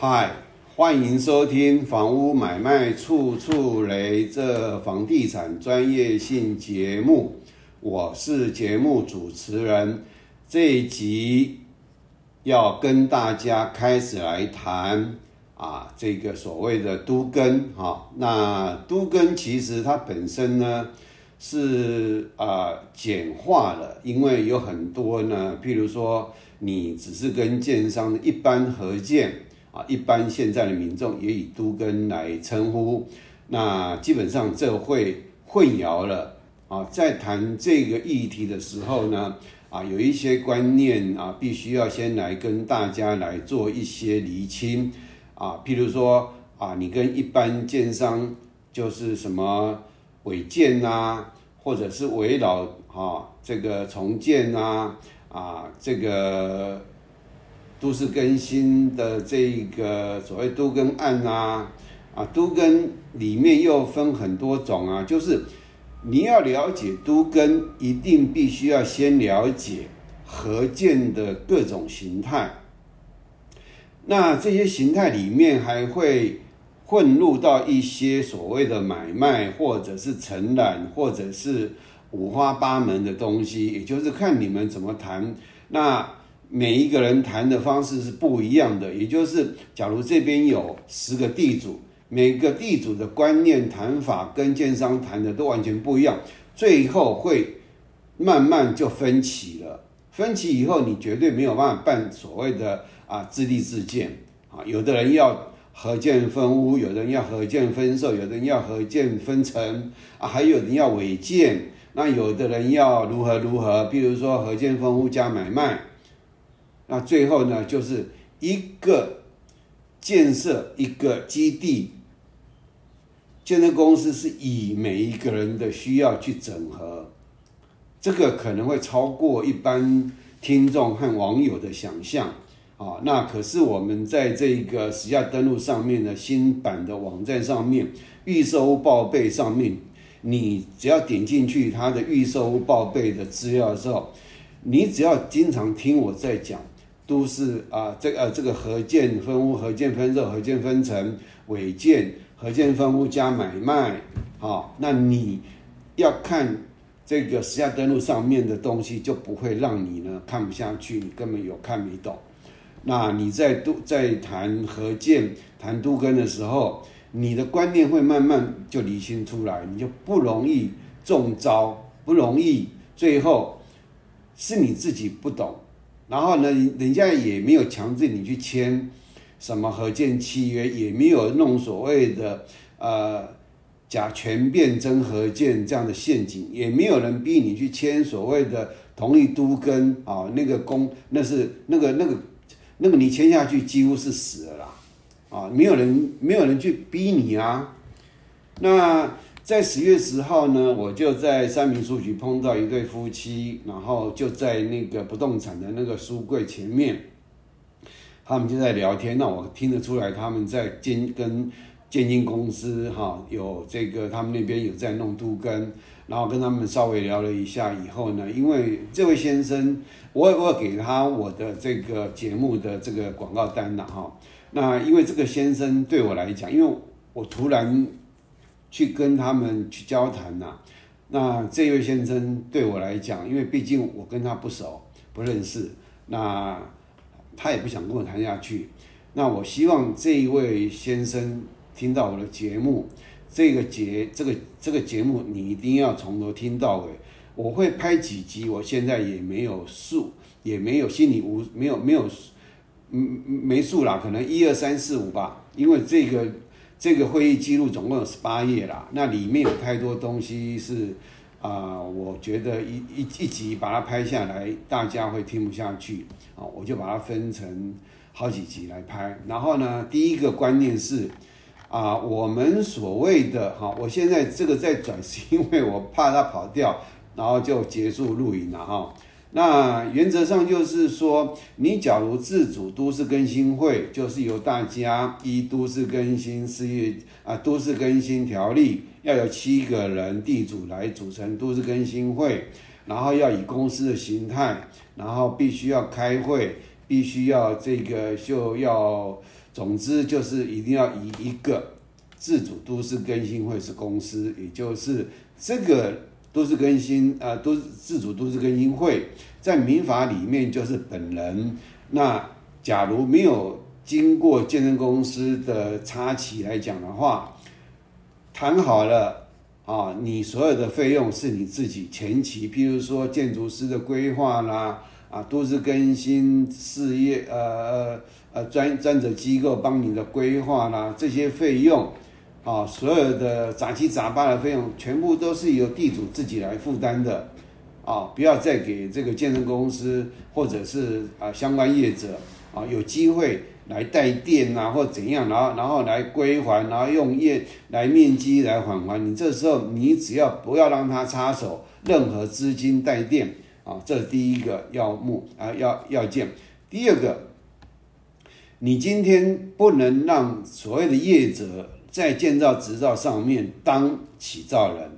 嗨，欢迎收听《房屋买卖处处雷》这房地产专业性节目，我是节目主持人。这一集要跟大家开始来谈啊，这个所谓的都更哈。那都更其实它本身呢是啊简化了，因为有很多呢，譬如说。你只是跟建商一般合建啊，一般现在的民众也以都跟来称呼，那基本上这会混淆了啊。在谈这个议题的时候呢，啊，有一些观念啊，必须要先来跟大家来做一些厘清啊。譬如说啊，你跟一般建商就是什么违建呐，或者是围绕啊这个重建呐。啊，这个都市更新的这个所谓都更案啊，啊，都更里面又分很多种啊，就是你要了解都更，一定必须要先了解合建的各种形态。那这些形态里面还会混入到一些所谓的买卖，或者是承揽，或者是。五花八门的东西，也就是看你们怎么谈。那每一个人谈的方式是不一样的，也就是假如这边有十个地主，每个地主的观念谈法跟建商谈的都完全不一样，最后会慢慢就分歧了。分歧以后，你绝对没有办法办所谓的啊自立自建啊。有的人要合建分屋，有的人要合建分售，有的人要合建分成啊，还有人要违建。那有的人要如何如何，比如说合建分屋加买卖，那最后呢，就是一个建设一个基地，建设公司是以每一个人的需要去整合，这个可能会超过一般听众和网友的想象啊。那可是我们在这个实价登录上面的新版的网站上面，预售报备上面。你只要点进去它的预售报备的资料的时候，你只要经常听我在讲，都是啊，这个这个合建分屋、合建分售、合建分成、违建、合建分屋加买卖，好，那你要看这个实价登录上面的东西，就不会让你呢看不下去，你根本有看没懂。那你在都在谈合建、谈都根的时候。你的观念会慢慢就理清出来，你就不容易中招，不容易最后是你自己不懂，然后呢，人家也没有强制你去签什么合建契约，也没有弄所谓的呃假权变真合建这样的陷阱，也没有人逼你去签所谓的同意都跟啊那个公那是那个那个那个你签下去几乎是死了啦。啊，没有人，没有人去逼你啊。那在十月十号呢，我就在三民书局碰到一对夫妻，然后就在那个不动产的那个书柜前面，他们就在聊天。那我听得出来，他们在建跟建金公司哈有这个，他们那边有在弄都根，然后跟他们稍微聊了一下以后呢，因为这位先生，我我给他我的这个节目的这个广告单了哈。那因为这个先生对我来讲，因为我突然去跟他们去交谈呐，那这位先生对我来讲，因为毕竟我跟他不熟不认识，那他也不想跟我谈下去。那我希望这一位先生听到我的节目，这个节这个这个节目你一定要从头听到尾。我会拍几集，我现在也没有数，也没有心里无没有没有。嗯，没数啦，可能一二三四五吧，因为这个这个会议记录总共有十八页啦，那里面有太多东西是啊，我觉得一一一集把它拍下来，大家会听不下去啊，我就把它分成好几集来拍。然后呢，第一个观念是啊，我们所谓的哈，我现在这个在转，是因为我怕它跑掉，然后就结束录影了哈。那原则上就是说，你假如自主都市更新会，就是由大家依都市更新事业啊都市更新条例，要有七个人地主来组成都市更新会，然后要以公司的形态，然后必须要开会，必须要这个就要。总之就是一定要以一个自主都市更新会是公司，也就是这个都市更新啊，都是自主都市更新会在民法里面就是本人。那假如没有经过健身公司的插旗来讲的话，谈好了啊，你所有的费用是你自己前期，譬如说建筑师的规划啦，啊，都市更新事业，呃呃呃专专责机构帮你的规划啦，这些费用，啊，所有的杂七杂八的费用，全部都是由地主自己来负担的。啊，不要再给这个健身公司或者是啊相关业者啊有机会来带电啊，或怎样，然后然后来归还，然后用业来面积来返还。你这时候你只要不要让他插手任何资金带电啊，这是第一个要目啊要要件。第二个，你今天不能让所谓的业者在建造执照上面当起造人。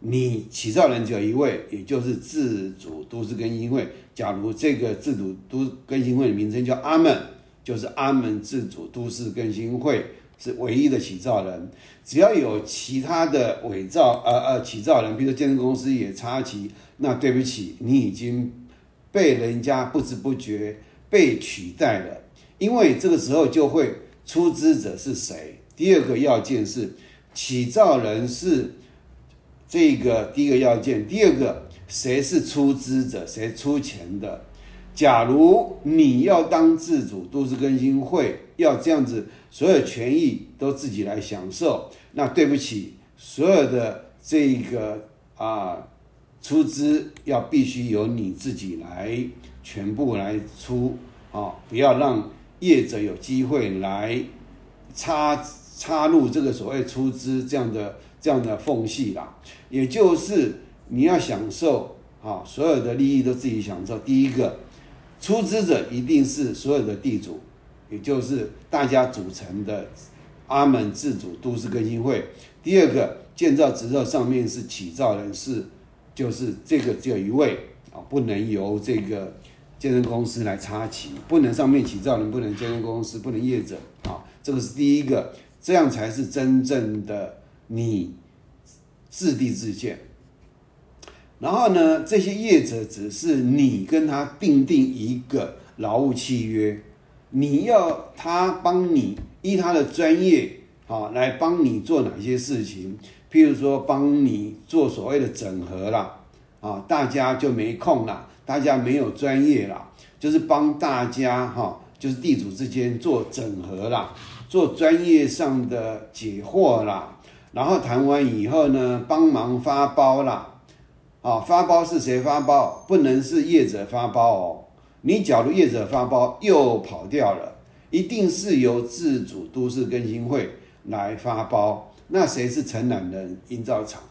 你起造人只有一位，也就是自主都市更新会。假如这个自主都更新会的名称叫阿门，就是阿门自主都市更新会是唯一的起造人。只要有其他的伪造，呃呃起造人，比如说建筑公司也插旗，那对不起，你已经被人家不知不觉被取代了。因为这个时候就会出资者是谁？第二个要件是起造人是。这个第一个要件，第二个谁是出资者，谁出钱的？假如你要当自主都市更新会，要这样子，所有权益都自己来享受，那对不起，所有的这个啊出资要必须由你自己来全部来出啊，不要让业者有机会来插插入这个所谓出资这样的。这样的缝隙啦，也就是你要享受啊，所有的利益都自己享受。第一个，出资者一定是所有的地主，也就是大家组成的阿门自主都市更新会。第二个，建造执照上面是起造人是，就是这个只有一位啊，不能由这个建设公司来插旗，不能上面起造人，不能建设公司，不能业者啊，这个是第一个，这样才是真正的。你自地自建，然后呢？这些业者只是你跟他订定一个劳务契约，你要他帮你依他的专业啊来帮你做哪些事情？譬如说帮你做所谓的整合啦，啊，大家就没空了，大家没有专业啦，就是帮大家哈，就是地主之间做整合啦，做专业上的解惑啦。然后谈完以后呢，帮忙发包啦，啊，发包是谁发包？不能是业者发包哦。你假如业者发包又跑掉了，一定是由自主都市更新会来发包。那谁是承揽人？营造厂，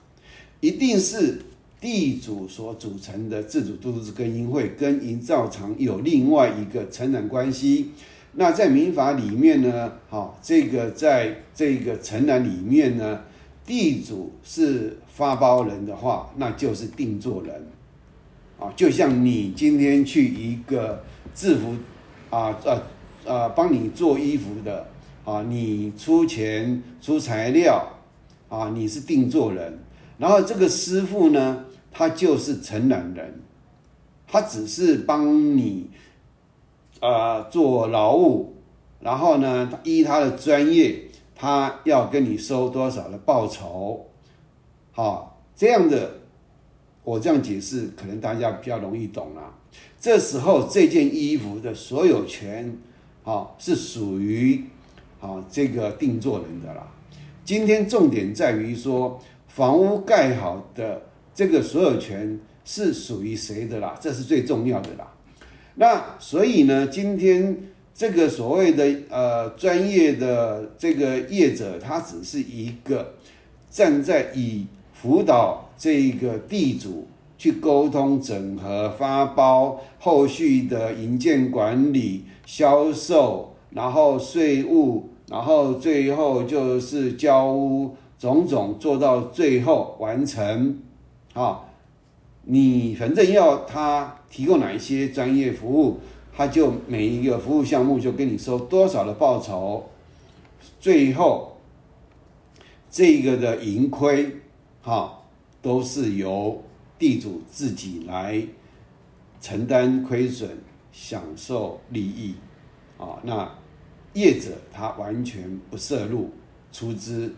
一定是地主所组成的自主都市更新会跟营造厂有另外一个承揽关系。那在民法里面呢，好，这个在这个承揽里面呢。地主是发包人的话，那就是定做人，啊，就像你今天去一个制服，啊，呃，呃，帮你做衣服的，啊，你出钱出材料，啊，你是定做人，然后这个师傅呢，他就是承揽人，他只是帮你，呃，做劳务，然后呢，依他的专业。他要跟你收多少的报酬？好，这样的，我这样解释，可能大家比较容易懂了。这时候这件衣服的所有权，好，是属于好这个定做人的啦。今天重点在于说，房屋盖好的这个所有权是属于谁的啦？这是最重要的啦。那所以呢，今天。这个所谓的呃专业的这个业者，他只是一个站在以辅导这个地主去沟通、整合、发包、后续的营建管理、销售，然后税务，然后最后就是交屋，种种做到最后完成。啊，你反正要他提供哪一些专业服务。他就每一个服务项目就跟你收多少的报酬，最后这个的盈亏，哈，都是由地主自己来承担亏损，享受利益，啊，那业者他完全不涉入出资，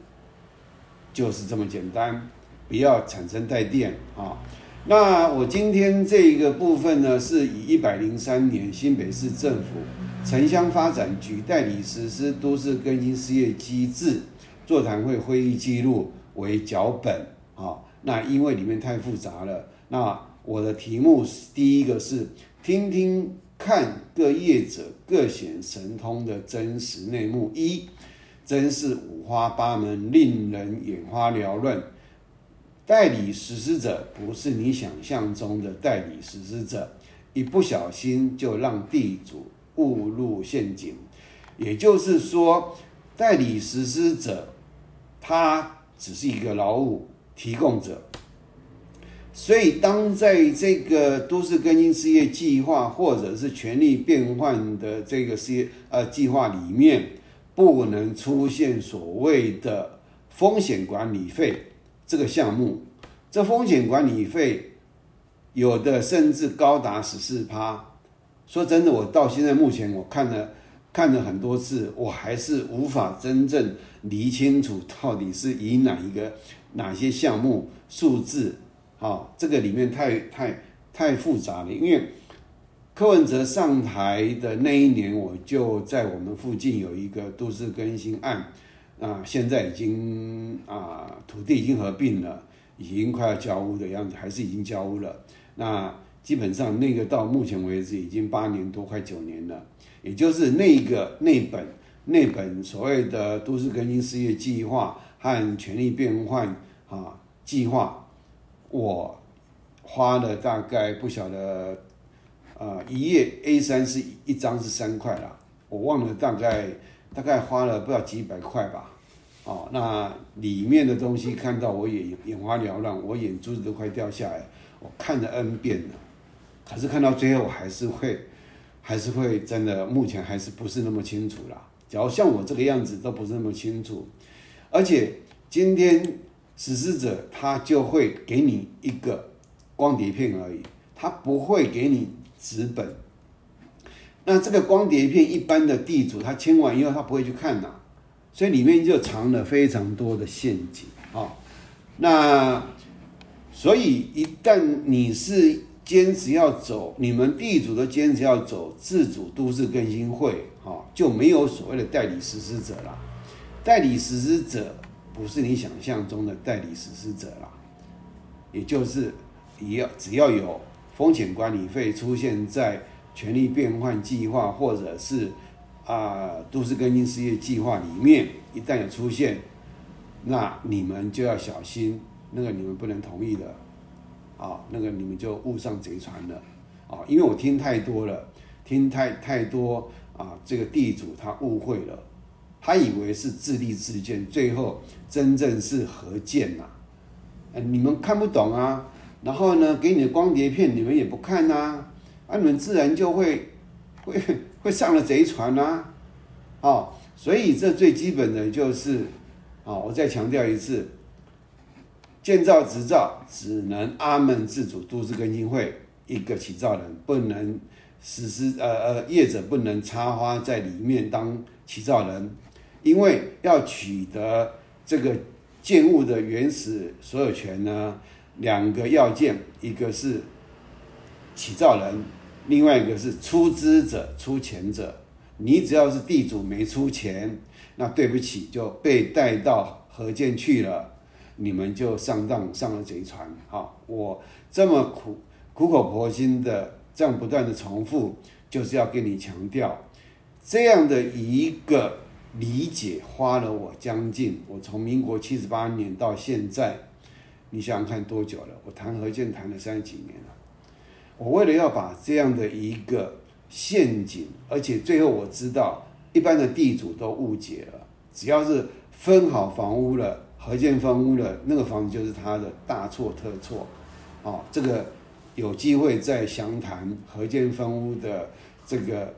就是这么简单，不要产生带电啊。那我今天这一个部分呢，是以一百零三年新北市政府城乡发展局代理实施都市更新事业机制座谈会会议记录为脚本啊。那因为里面太复杂了，那我的题目是第一个是听听看各业者各显神通的真实内幕，一真是五花八门，令人眼花缭乱。代理实施者不是你想象中的代理实施者，一不小心就让地主误入陷阱。也就是说，代理实施者他只是一个劳务提供者。所以，当在这个都市更新事业计划或者是权力变换的这个事业呃计划里面，不能出现所谓的风险管理费。这个项目，这风险管理费有的甚至高达十四趴。说真的，我到现在目前我看了看了很多次，我还是无法真正理清楚到底是以哪一个哪些项目数字。好，这个里面太太太复杂了。因为柯文哲上台的那一年，我就在我们附近有一个都市更新案。啊，现在已经啊，土地已经合并了，已经快要交屋的样子，还是已经交屋了。那基本上那个到目前为止已经八年多，快九年了。也就是那个那本那本所谓的都市更新事业计划和权力变换啊计划，我花了大概不晓得，呃，一页 A 三是一张是三块了，我忘了大概。大概花了不知道几百块吧，哦，那里面的东西看到我眼眼花缭乱，我眼珠子都快掉下来。我看了 N 遍了，可是看到最后还是会，还是会真的，目前还是不是那么清楚啦。假如像我这个样子都不是那么清楚，而且今天实施者他就会给你一个光碟片而已，他不会给你纸本。那这个光碟片，一般的地主他签完以后，他不会去看呐，所以里面就藏了非常多的陷阱啊。那所以一旦你是坚持要走，你们地主都坚持要走自主都市更新会，哈，就没有所谓的代理实施者了。代理实施者不是你想象中的代理实施者了，也就是你要只要有风险管理费出现在。权力变换计划，或者是啊都市更新事业计划里面，一旦有出现，那你们就要小心，那个你们不能同意的，啊，那个你们就误上贼船了，啊，因为我听太多了，听太太多啊，这个地主他误会了，他以为是自立自建，最后真正是合建呐，你们看不懂啊，然后呢，给你的光碟片你们也不看呐。啊，那你们自然就会会会上了贼船呐，哦，所以这最基本的就是，哦，我再强调一次，建造执照只能阿门自主都市更新会一个起造人，不能实施呃呃业者不能插花在里面当起造人，因为要取得这个建物的原始所有权呢，两个要件，一个是起造人。另外一个是出资者、出钱者，你只要是地主没出钱，那对不起就被带到河建去了，你们就上当上了贼船。好，我这么苦苦口婆心的这样不断的重复，就是要跟你强调，这样的一个理解花了我将近，我从民国七十八年到现在，你想想看多久了？我谈何建谈了三十几年了。我为了要把这样的一个陷阱，而且最后我知道，一般的地主都误解了，只要是分好房屋了，合建分屋了，那个房子就是他的大错特错。哦，这个有机会再详谈合建分屋的这个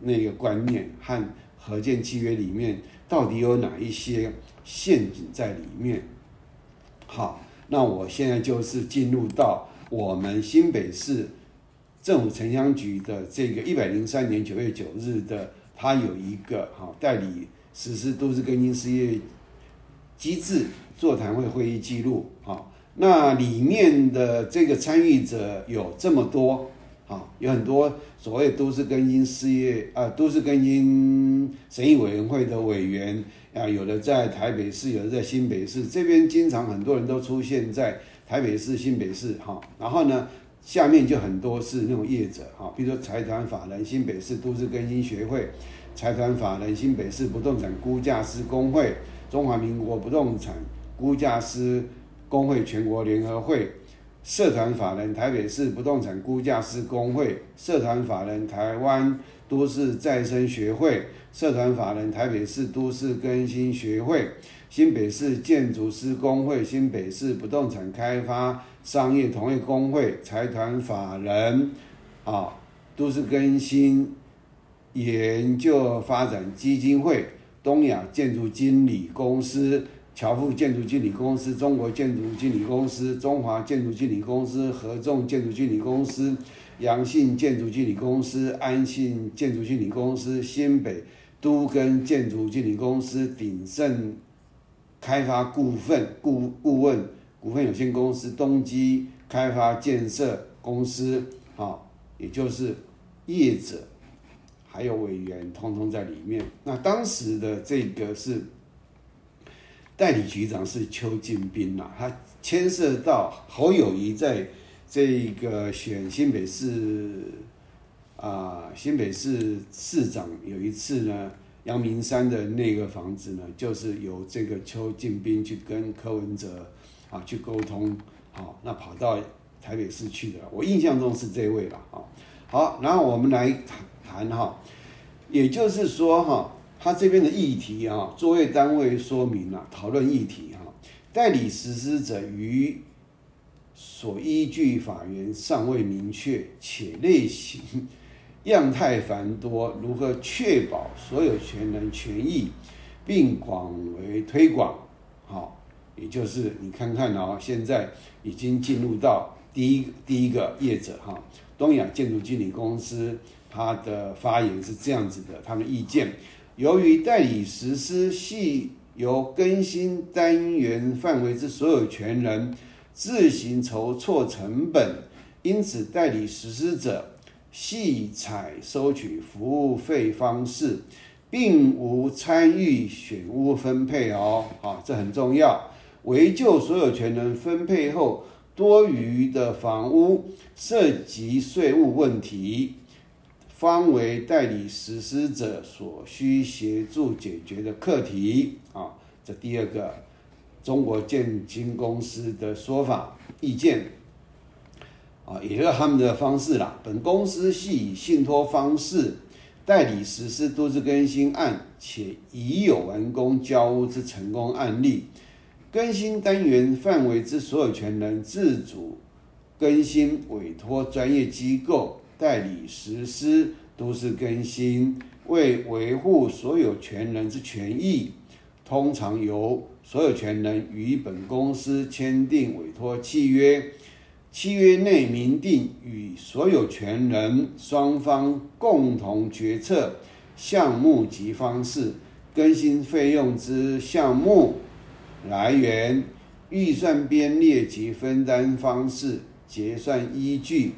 那个观念和合建契约里面到底有哪一些陷阱在里面。好，那我现在就是进入到我们新北市政府城乡局的这个一百零三年九月九日的，它有一个哈代理实施都市更新事业机制座谈会会议记录，好，那里面的这个参与者有这么多，好，有很多所谓都市更新事业啊，都市更新审议委员会的委员。啊，有的在台北市，有的在新北市，这边经常很多人都出现在台北市、新北市，哈。然后呢，下面就很多是那种业者，哈，比如说财团法人新北市都市更新学会、财团法人新北市不动产估价师工会、中华民国不动产估价师工会全国联合会、社团法人台北市不动产估价师工会、社团法人台湾都市再生学会。社团法人台北市都市更新学会、新北市建筑师工会、新北市不动产开发商业同业工会、财团法人啊，都市更新研究发展基金会、东亚建筑经理公司、侨富建筑经理公司、中国建筑经理公司、中华建筑经理公司、合众建筑经理公司、阳信建筑经理公司、安信建筑经理公司、新北。都跟建筑经理公司鼎盛开发股份顾顾问股份有限公司、东基开发建设公司，啊，也就是业者，还有委员，通通在里面。那当时的这个是代理局长是邱进斌呐，他牵涉到侯友谊在这个选新北市。啊，新北市市长有一次呢，阳明山的那个房子呢，就是由这个邱进斌去跟柯文哲啊去沟通，好，那跑到台北市去的，我印象中是这位了啊。好，然后我们来谈谈哈，也就是说哈，他这边的议题啊，作业单位说明了讨论议题哈，代理实施者与所依据法源尚未明确，且类型。样态繁多，如何确保所有权人权益，并广为推广？好，也就是你看看哦，现在已经进入到第一第一个业者哈，东亚建筑经理公司，他的发言是这样子的，他们意见，由于代理实施系由更新单元范围之所有权人自行筹措成本，因此代理实施者。系采收取服务费方式，并无参与选屋分配哦，好，这很重要。唯就所有权人分配后多余的房屋涉及税务问题，方为代理实施者所需协助解决的课题啊。这第二个，中国建金公司的说法意见。啊，也就是他们的方式啦。本公司系以信托方式代理实施都市更新案，且已有完工交屋之成功案例。更新单元范围之所有权人自主更新，委托专业机构代理实施都市更新，为维护所有权人之权益，通常由所有权人与本公司签订委托契约。契约内明定与所有权人双方共同决策项目及方式、更新费用之项目来源、预算编列及分担方式、结算依据、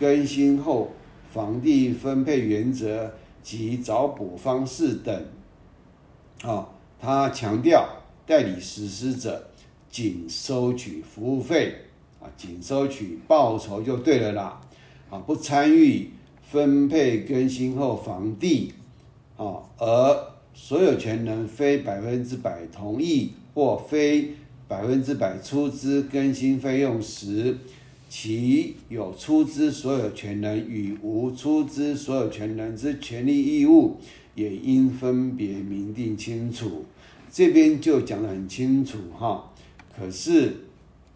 更新后房地分配原则及找补方式等。啊，他强调代理实施者仅收取服务费。啊，仅收取报酬就对了啦，啊，不参与分配更新后房地，啊，而所有权人非百分之百同意或非百分之百出资更新费用时，其有出资所有权人与无出资所有权人之权利义务，也应分别明定清楚。这边就讲得很清楚哈，可是。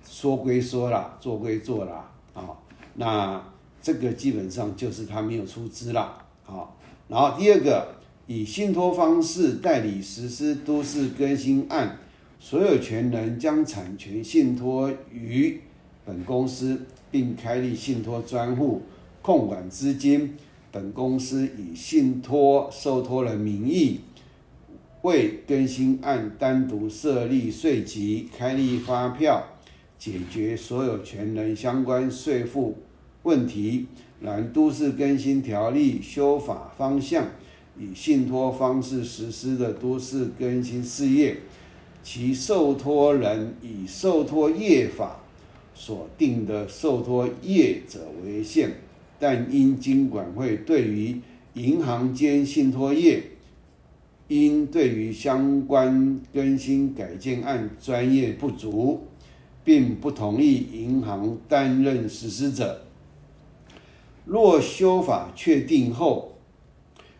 说归说啦，做归做啦，啊，那这个基本上就是他没有出资啦，好，然后第二个，以信托方式代理实施都市更新案，所有权人将产权信托于本公司，并开立信托专户，控管资金。本公司以信托受托人名义，为更新案单独设立税籍，开立发票，解决所有权人相关税负问题。然都市更新条例修法方向，以信托方式实施的都市更新事业，其受托人以受托业法所定的受托业者为限。但因金管会对于银行间信托业，因对于相关更新改建案专业不足，并不同意银行担任实施者。若修法确定后，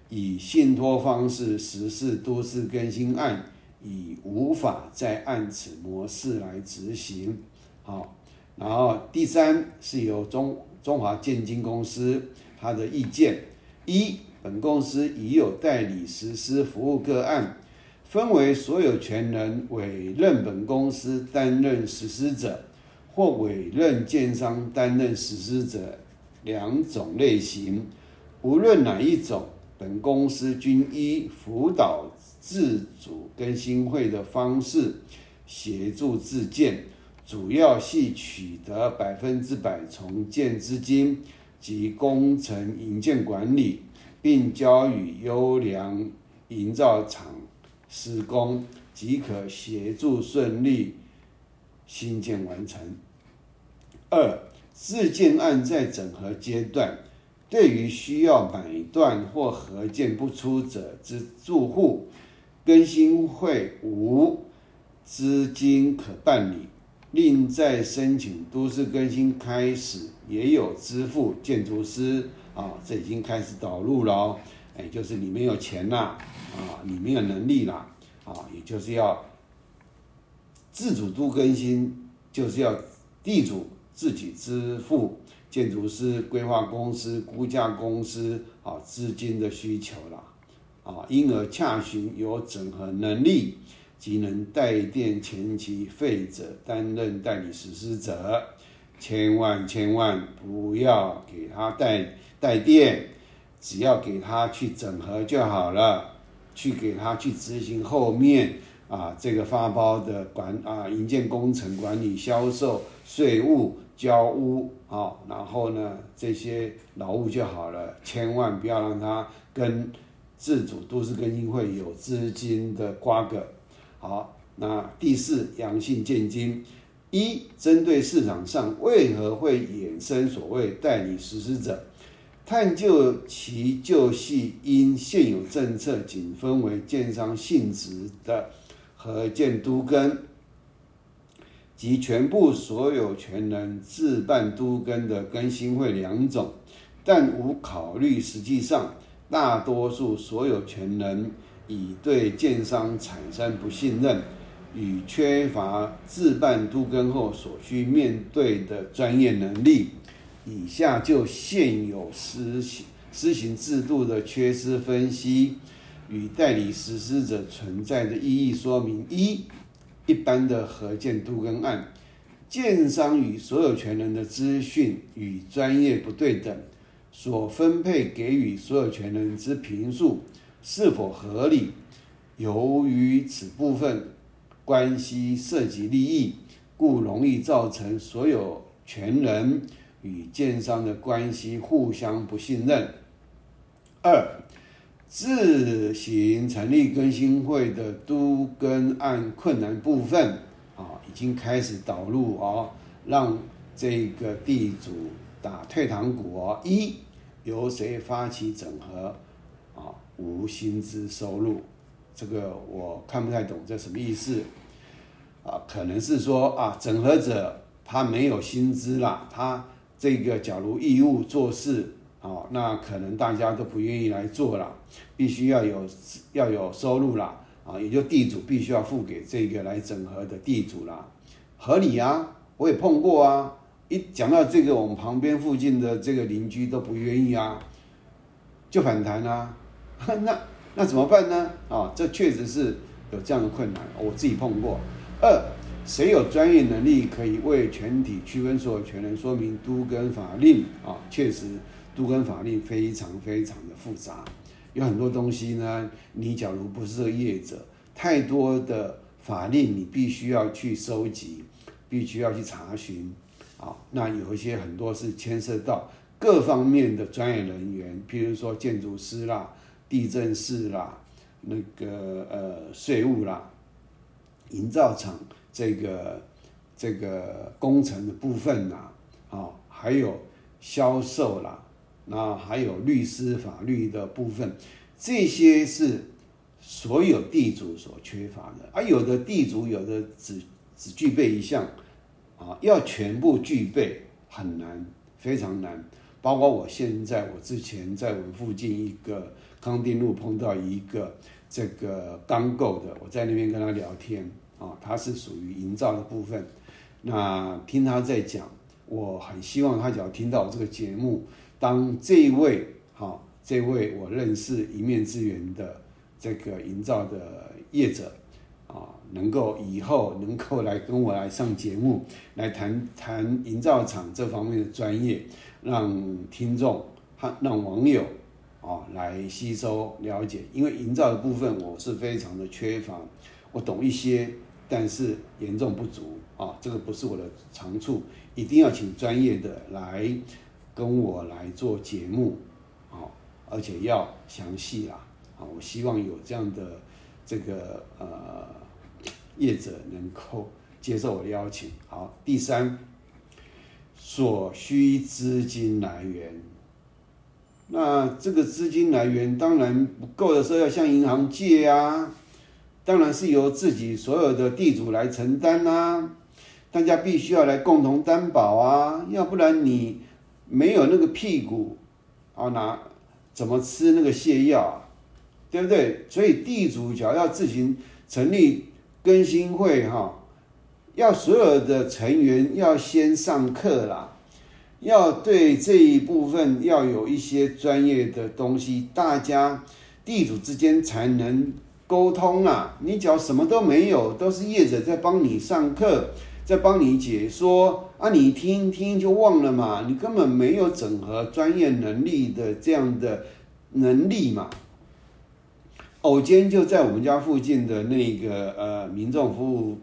以信托方式实施都市更新案，已无法再按此模式来执行。好，然后第三是由中。中华建金公司他的意见：一，本公司已有代理实施服务个案，分为所有权人委任本公司担任实施者，或委任建商担任实施者两种类型。无论哪一种，本公司均依辅导自主更新会的方式协助自建。主要系取得百分之百重建资金及工程营建管理，并交予优良营造厂施工，即可协助顺利新建完成。二、自建案在整合阶段，对于需要买断或合建不出者之住户，更新会无资金可办理。另在申请都市更新开始，也有支付建筑师啊，这已经开始导入了。哎，就是你没有钱啦，啊，你没有能力啦，啊，也就是要自主度更新，就是要地主自己支付建筑师、规划公司、估价公司啊资金的需求啦，啊，因而洽询有整合能力。即能代垫前期费者担任代理实施者，千万千万不要给他代代垫，只要给他去整合就好了，去给他去执行后面啊这个发包的管啊营建工程管理、销售、税务、交屋啊，然后呢这些劳务就好了，千万不要让他跟自主都市更新会有资金的瓜葛。好，那第四阳性见金，一针对市场上为何会衍生所谓代理实施者，探究其就系因现有政策仅分为建商性质的和建都根及全部所有权人自办都根的更新会两种，但无考虑实际上大多数所有权人。已对建商产生不信任，与缺乏自办都更后所需面对的专业能力。以下就现有施行施行制度的缺失分析与代理实施者存在的意义说明：一、一般的合建都更案，建商与所有权人的资讯与专业不对等，所分配给予所有权人之平数。是否合理？由于此部分关系涉及利益，故容易造成所有权人与建商的关系互相不信任。二、自行成立更新会的都更案困难部分啊，已经开始导入哦，让这个地主打退堂鼓哦。一、由谁发起整合？啊？无薪资收入，这个我看不太懂，这什么意思？啊，可能是说啊，整合者他没有薪资啦，他这个假如义务做事，啊，那可能大家都不愿意来做了，必须要有要有收入啦，啊，也就地主必须要付给这个来整合的地主啦，合理啊，我也碰过啊，一讲到这个，我们旁边附近的这个邻居都不愿意啊。就反弹啊，那那怎么办呢？啊，这确实是有这样的困难，我自己碰过。二，谁有专业能力可以为全体区分所有权人说明都跟法令啊？确实，都跟法令非常非常的复杂，有很多东西呢，你假如不是个业者，太多的法令你必须要去收集，必须要去查询，啊，那有一些很多是牵涉到各方面的专业人员，譬如说建筑师啦、地震师啦、那个呃税务啦。营造厂这个这个工程的部分呐，啊，还有销售啦，那还有律师法律的部分，这些是所有地主所缺乏的。而有的地主有的只只具备一项，啊，要全部具备很难，非常难。包括我现在，我之前在我们附近一个康定路碰到一个。这个钢构的，我在那边跟他聊天啊，他是属于营造的部分。那听他在讲，我很希望他只要听到这个节目，当这一位哈，这位我认识一面之缘的这个营造的业者啊，能够以后能够来跟我来上节目，来谈谈营造厂这方面的专业，让听众和让网友。啊，来吸收了解，因为营造的部分我是非常的缺乏，我懂一些，但是严重不足啊，这个不是我的长处，一定要请专业的来跟我来做节目，啊，而且要详细啦，啊，我希望有这样的这个呃业者能够接受我的邀请。好，第三，所需资金来源。那这个资金来源当然不够的时候，要向银行借啊，当然是由自己所有的地主来承担呐，大家必须要来共同担保啊，要不然你没有那个屁股啊，拿怎么吃那个泻药啊，对不对？所以地主只要要自行成立更新会哈，要所有的成员要先上课啦。要对这一部分要有一些专业的东西，大家地主之间才能沟通啊！你只要什么都没有，都是业者在帮你上课，在帮你解说啊，你听听就忘了嘛，你根本没有整合专业能力的这样的能力嘛。偶间就在我们家附近的那个呃民众服务。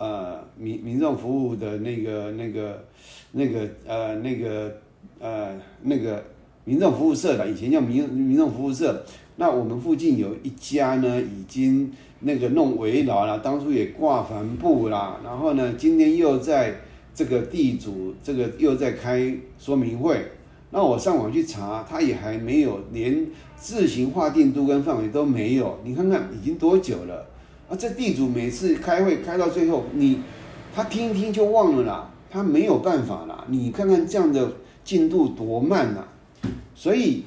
呃，民民众服务的那个、那个、那个、呃、那个、呃、那个民众服务社的，以前叫民民众服务社。那我们附近有一家呢，已经那个弄围牢了，当初也挂帆布啦。然后呢，今天又在这个地主这个又在开说明会。那我上网去查，他也还没有连自行划定都跟范围都没有。你看看已经多久了？啊，这地主每次开会开到最后，你他听一听就忘了啦，他没有办法啦。你看看这样的进度多慢呐！所以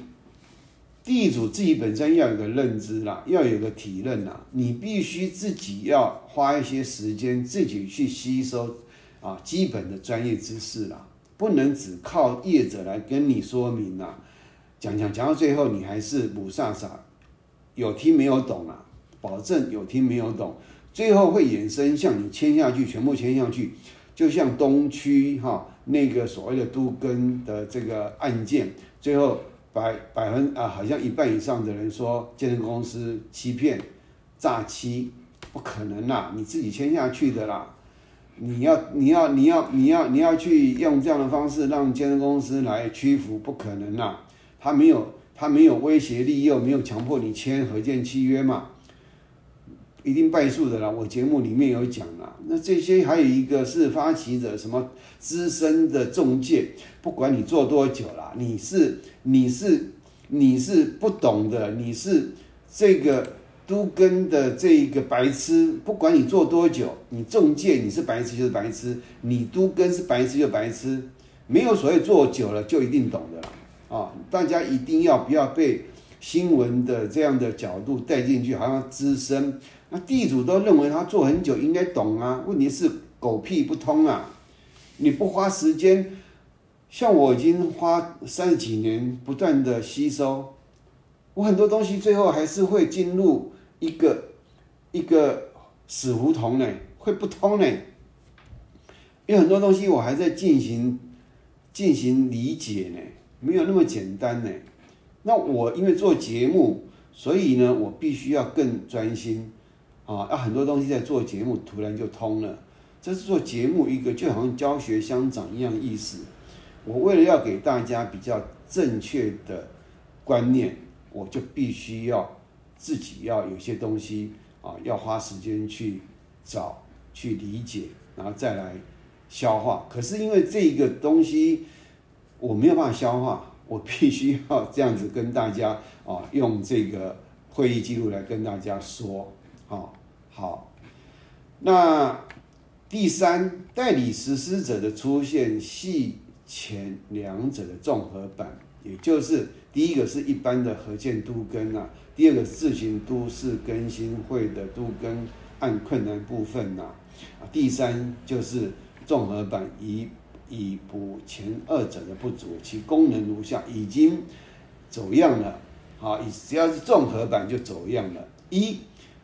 地主自己本身要有个认知啦，要有个体认呐，你必须自己要花一些时间自己去吸收啊基本的专业知识啦，不能只靠业者来跟你说明呐，讲讲讲到最后你还是不飒飒，有听没有懂啊。保证有听没有懂，最后会衍生像你签下去，全部签下去，就像东区哈那个所谓的都根的这个案件，最后百百分啊，好像一半以上的人说健身公司欺骗、诈欺，不可能啦，你自己签下去的啦，你要你要你要你要你要去用这样的方式让健身公司来屈服，不可能啦，他没有他没有威胁利诱，没有强迫你签合建契约嘛。一定败诉的啦！我节目里面有讲啦。那这些还有一个是发起者，什么资深的中介，不管你做多久啦，你是你是你是不懂的，你是这个都跟的这一个白痴，不管你做多久，你中介你是白痴就是白痴，你都跟是白痴就白痴，没有所谓做久了就一定懂的啦。啊，大家一定要不要被新闻的这样的角度带进去，好像资深。那地主都认为他做很久应该懂啊，问题是狗屁不通啊！你不花时间，像我已经花三十几年不断的吸收，我很多东西最后还是会进入一个一个死胡同呢，会不通呢。因为很多东西我还在进行进行理解呢，没有那么简单呢。那我因为做节目，所以呢，我必须要更专心啊。要很多东西在做节目，突然就通了。这是做节目一个就好像教学相长一样意思。我为了要给大家比较正确的观念，我就必须要自己要有些东西啊，要花时间去找、去理解，然后再来。消化，可是因为这个东西我没有办法消化，我必须要这样子跟大家啊，用这个会议记录来跟大家说，好，好。那第三，代理实施者的出现系前两者的综合版，也就是第一个是一般的合建都更啊，第二个是自行都市更新会的都更按困难部分呐，啊，第三就是。综合版以以补前二者的不足，其功能如下：已经走样了。好，只要是综合版就走样了。一，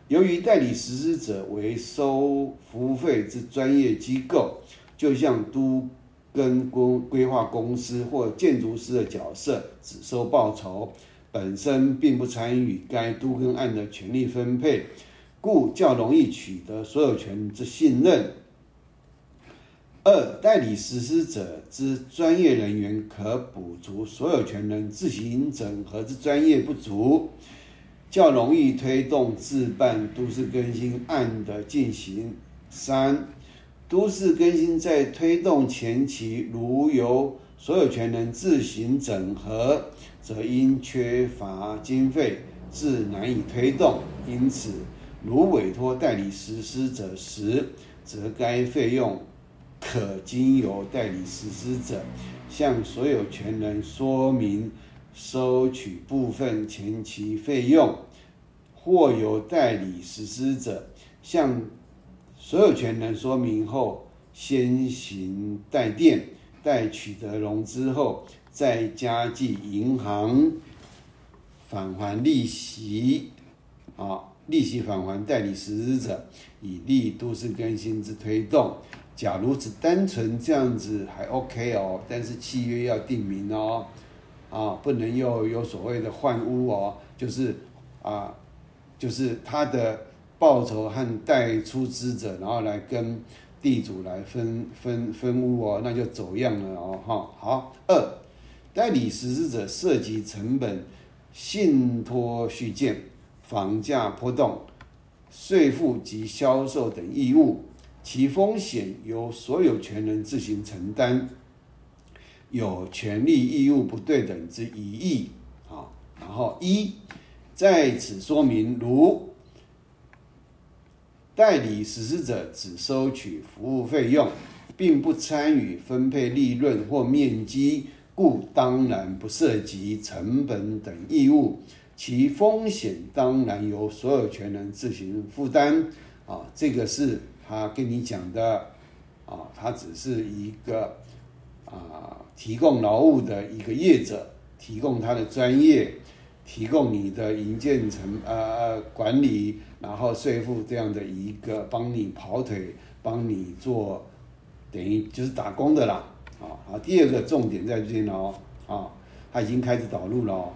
由于代理实施者为收服务费之专业机构，就像都跟规规划公司或建筑师的角色，只收报酬，本身并不参与该都跟案的权利分配，故较容易取得所有权之信任。二代理实施者之专业人员可补足所有权人自行整合之专业不足，较容易推动自办都市更新案的进行。三都市更新在推动前期，如由所有权人自行整合，则因缺乏经费，自难以推动。因此，如委托代理实施者时，则该费用。可经由代理实施者向所有权人说明收取部分前期费用，或由代理实施者向所有权人说明后，先行代垫，待取得融资后再加计银行返还利息，啊，利息返还代理实施者，以利都市更新之推动。假如只单纯这样子还 OK 哦，但是契约要定明哦，啊，不能又有所谓的换屋哦，就是啊，就是他的报酬和代出资者，然后来跟地主来分分分屋哦，那就走样了哦，哈，好。二，代理实施者涉及成本、信托续建、房价波动、税负及销售等义务。其风险由所有权人自行承担，有权利义务不对等之疑义。啊，然后一在此说明，如代理实施者只收取服务费用，并不参与分配利润或面积，故当然不涉及成本等义务，其风险当然由所有权人自行负担。啊，这个是。他跟你讲的，啊，他只是一个啊提供劳务的一个业者，提供他的专业，提供你的营建成呃管理，然后税负这样的一个帮你跑腿，帮你做，等于就是打工的啦，啊啊，第二个重点在这边哦，啊，他已经开始导入了，哦，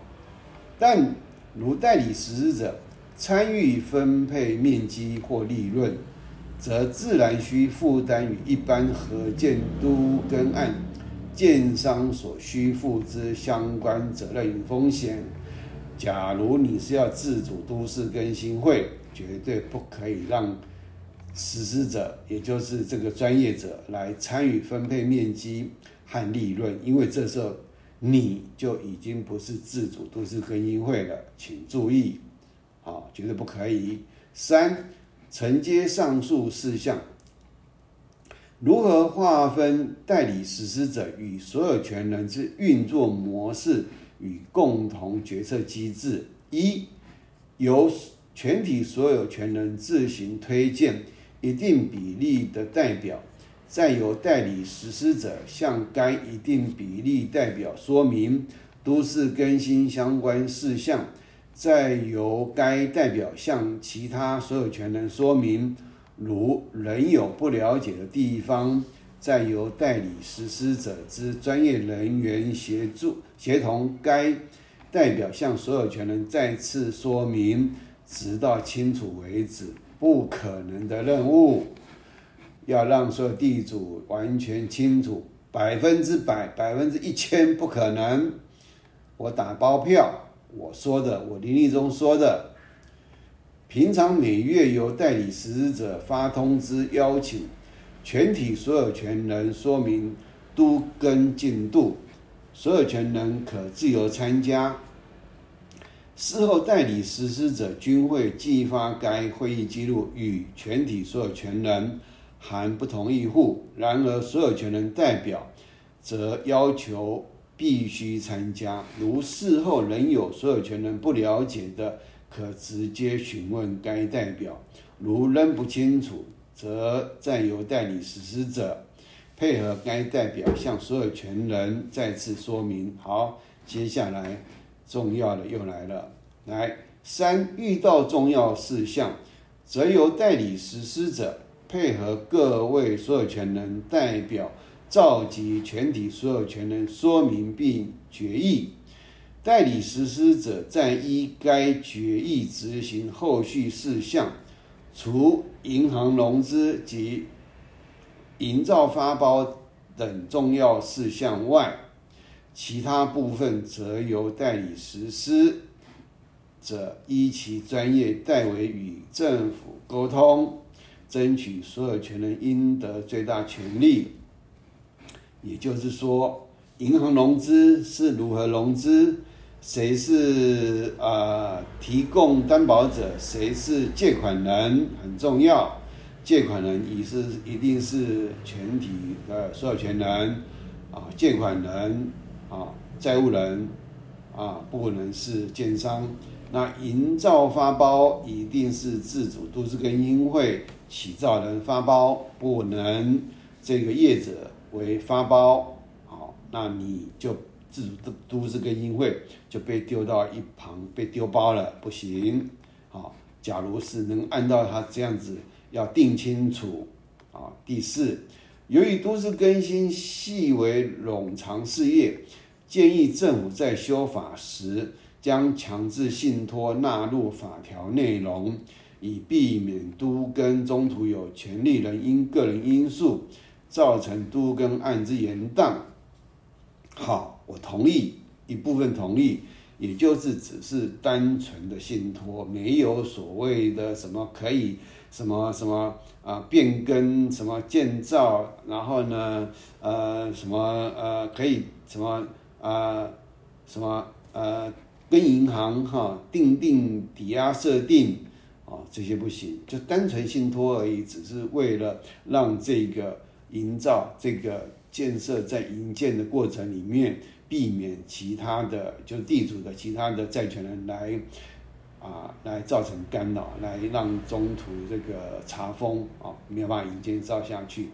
但如代理实施者参与分配面积或利润。则自然需负担与一般合建都跟案建商所需负之相关责任与风险。假如你是要自主都市更新会，绝对不可以让实施者，也就是这个专业者来参与分配面积和利润，因为这时候你就已经不是自主都市更新会了，请注意，好，绝对不可以。三。承接上述事项，如何划分代理实施者与所有权人之运作模式与共同决策机制？一、由全体所有权人自行推荐一定比例的代表，再由代理实施者向该一定比例代表说明都市更新相关事项，再由该代表向其他所有权人说明，如仍有不了解的地方，再由代理实施者之专业人员协助协同该代表向所有权人再次说明，直到清楚为止。不可能的任务，要让所有地主完全清楚，百分之百、百分之一千不可能。我打包票。我说的，我林立忠说的，平常每月由代理实施者发通知邀请全体所有权人说明都跟进度，所有权人可自由参加。事后代理实施者均会寄发该会议记录与全体所有权人含不同意户。然而，所有权人代表则要求。必须参加。如事后仍有所有权人不了解的，可直接询问该代表。如仍不清楚，则再由代理实施者配合该代表向所有权人再次说明。好，接下来重要的又来了。来，三遇到重要事项，则由代理实施者配合各位所有权人代表。召集全体所有权人说明并决议，代理实施者在依该决议执行后续事项，除银行融资及营造发包等重要事项外，其他部分则由代理实施者依其专业代为与政府沟通，争取所有权人应得最大权利。也就是说，银行融资是如何融资？谁是呃提供担保者？谁是借款人？很重要。借款人也是一定是全体的所有权人啊，借款人啊，债务人啊，不能是建商。那营造发包一定是自主都市更新会起造人发包，不能这个业者。为发包，好，那你就自主都都市更新会就被丢到一旁，被丢包了，不行，好，假如是能按照他这样子要定清楚，啊，第四，由于都市更新系为冗长事业，建议政府在修法时将强制信托纳入法条内容，以避免都更中途有权利人因个人因素。造成都跟案之延宕，好，我同意一部分同意，也就是只是单纯的信托，没有所谓的什么可以什么什么啊变更什么建造，然后呢呃什么呃可以什么啊什么呃跟银行哈定定抵押设定啊这些不行，就单纯信托而已，只是为了让这个。营造这个建设在营建的过程里面，避免其他的就地主的其他的债权人来啊来造成干扰，来让中途这个查封啊没有办法营建造下去，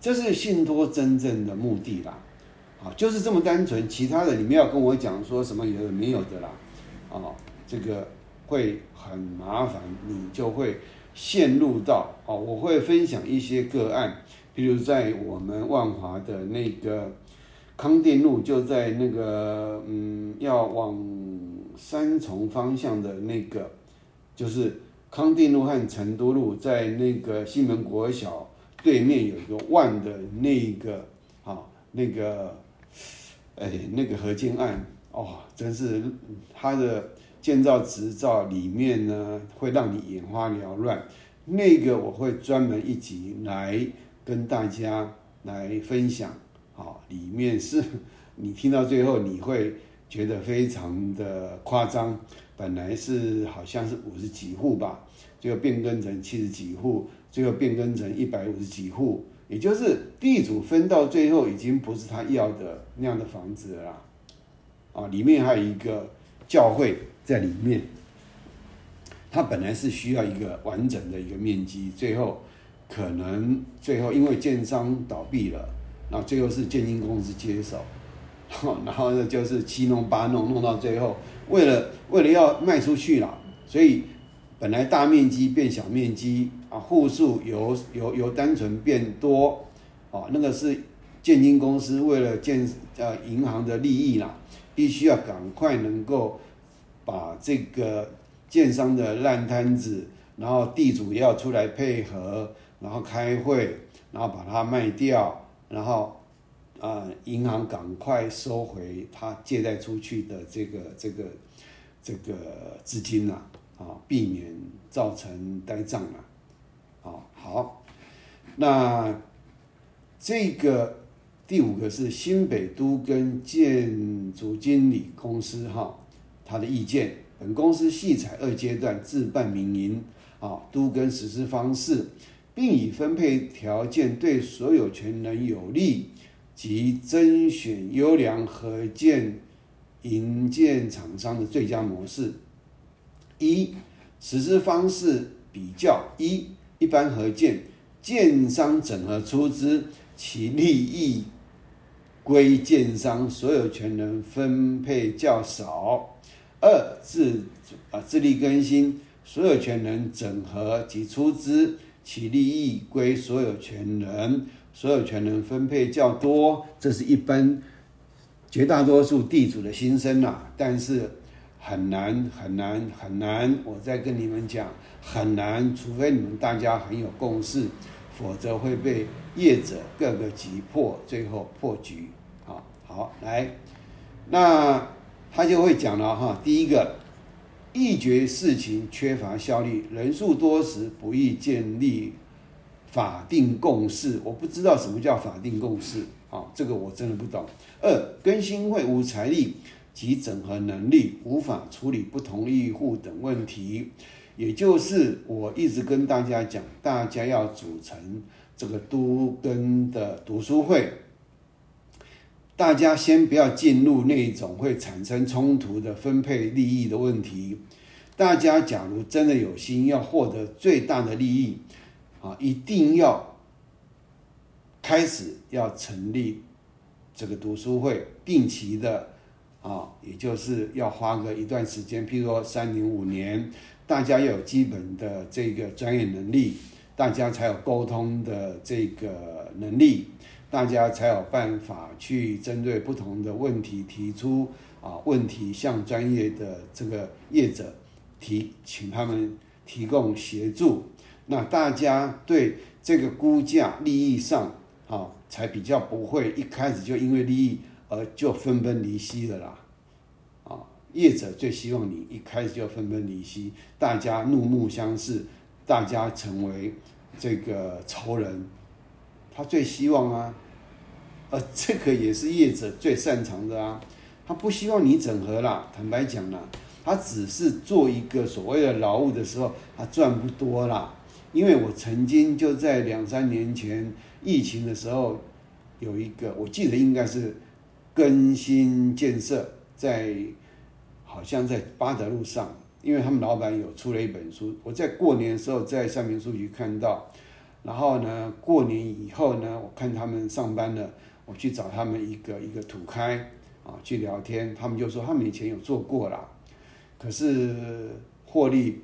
这是信托真正的目的啦，啊就是这么单纯，其他的你们要跟我讲说什么有的没有的啦，啊这个会很麻烦，你就会陷入到啊我会分享一些个案。比如在我们万华的那个康定路，就在那个嗯，要往三重方向的那个，就是康定路和成都路，在那个西门国小对面有一个万的那个啊，那个哎，那个合建案哦，真是它的建造执照里面呢，会让你眼花缭乱。那个我会专门一集来。跟大家来分享，好，里面是 你听到最后你会觉得非常的夸张，本来是好像是五十几户吧，最后变更成七十几户，最后变更成一百五十几户，也就是地主分到最后已经不是他要的那样的房子了，啊，里面还有一个教会在里面，它本来是需要一个完整的一个面积，最后。可能最后因为建商倒闭了，那最后是建金公司接手，然后呢就是七弄八弄弄到最后，为了为了要卖出去了，所以本来大面积变小面积啊，户数由由由单纯变多，啊，那个是建金公司为了建呃银行的利益啦，必须要赶快能够把这个建商的烂摊子，然后地主要出来配合，然后开会，然后把它卖掉，然后。啊，银行赶快收回他借贷出去的这个这个这个资金呐，啊，避免造成呆账啊，啊，好，那这个第五个是新北都跟建筑经理公司哈，他的意见，本公司系采二阶段自办民营啊，都跟实施方式，并以分配条件对所有权人有利。及甄选优良合建营建厂商的最佳模式。一、实施方式比较：一、一般合建，建商整合出资，其利益归建商所有权人分配较少；二、自啊自力更新，所有权人整合及出资，其利益归所有权人。所有权人分配较多，这是一般绝大多数地主的心声呐。但是很难很难很难，我再跟你们讲，很难，除非你们大家很有共识，否则会被业者各个击破，最后破局。好，好来，那他就会讲了哈。第一个，一决事情缺乏效率，人数多时不易建立。法定共识，我不知道什么叫法定共识啊，这个我真的不懂。二，更新会无财力及整合能力，无法处理不同意户等问题，也就是我一直跟大家讲，大家要组成这个都跟的读书会，大家先不要进入那种会产生冲突的分配利益的问题。大家假如真的有心要获得最大的利益。啊，一定要开始要成立这个读书会，定期的啊，也就是要花个一段时间，譬如说三年五年，大家要有基本的这个专业能力，大家才有沟通的这个能力，大家才有办法去针对不同的问题提出啊问题，向专业的这个业者提，请他们提供协助。那大家对这个估价利益上，啊，才比较不会一开始就因为利益而就分崩离析的啦，啊，业者最希望你一开始就分崩离析，大家怒目相视，大家成为这个仇人，他最希望啊，呃，这个也是业者最擅长的啊，他不希望你整合啦，坦白讲啦，他只是做一个所谓的劳务的时候，他赚不多啦。因为我曾经就在两三年前疫情的时候，有一个我记得应该是更新建设在，好像在八德路上，因为他们老板有出了一本书，我在过年的时候在上面书局看到，然后呢过年以后呢，我看他们上班了，我去找他们一个一个土开啊去聊天，他们就说他们以前有做过了，可是获利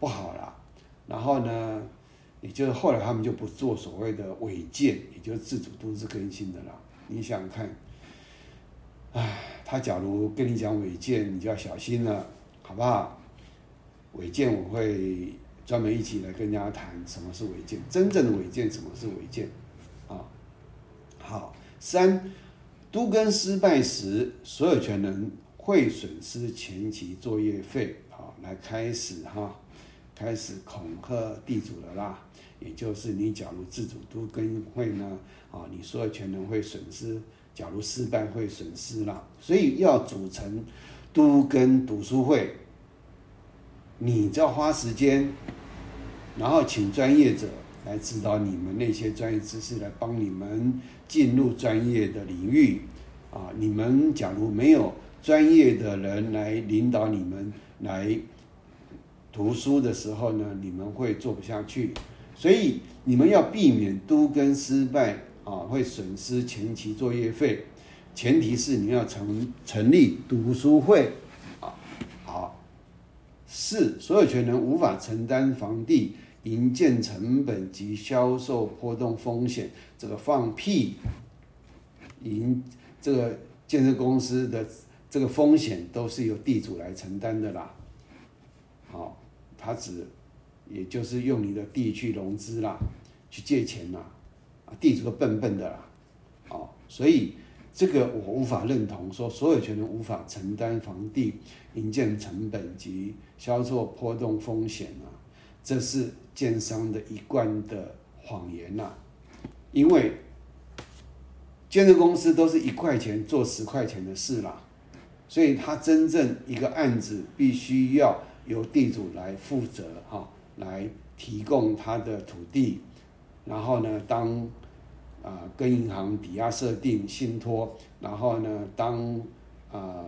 不好了。然后呢，也就是后来他们就不做所谓的违建，也就是自主都市更新的了。你想看，唉，他假如跟你讲违建，你就要小心了，好不好？违建我会专门一起来跟大家谈什么是违建，真正的违建什么是违建啊？好，三都跟失败时，所有权人会损失前期作业费。好，来开始哈。开始恐吓地主了啦，也就是你假如自主都跟会呢，啊，你所有权人会损失，假如失败会损失啦，所以要组成都跟读书会，你要花时间，然后请专业者来指导你们那些专业知识，来帮你们进入专业的领域，啊，你们假如没有专业的人来领导你们来。读书的时候呢，你们会做不下去，所以你们要避免都跟失败啊，会损失前期作业费。前提是你要成成立读书会，四，所有权人无法承担房地营建成本及销售波动风险。这个放屁，营这个建设公司的这个风险都是由地主来承担的啦。好，他只也就是用你的地去融资啦，去借钱啦，啊，地主都笨笨的啦，哦，所以这个我无法认同，说所有权人无法承担房地营建成本及销售波动风险啊，这是建商的一贯的谎言呐。因为建设公司都是一块钱做十块钱的事啦，所以他真正一个案子必须要由地主来负责哈，来提供他的土地，然后呢，当啊跟银行抵押设定信托，然后呢，当啊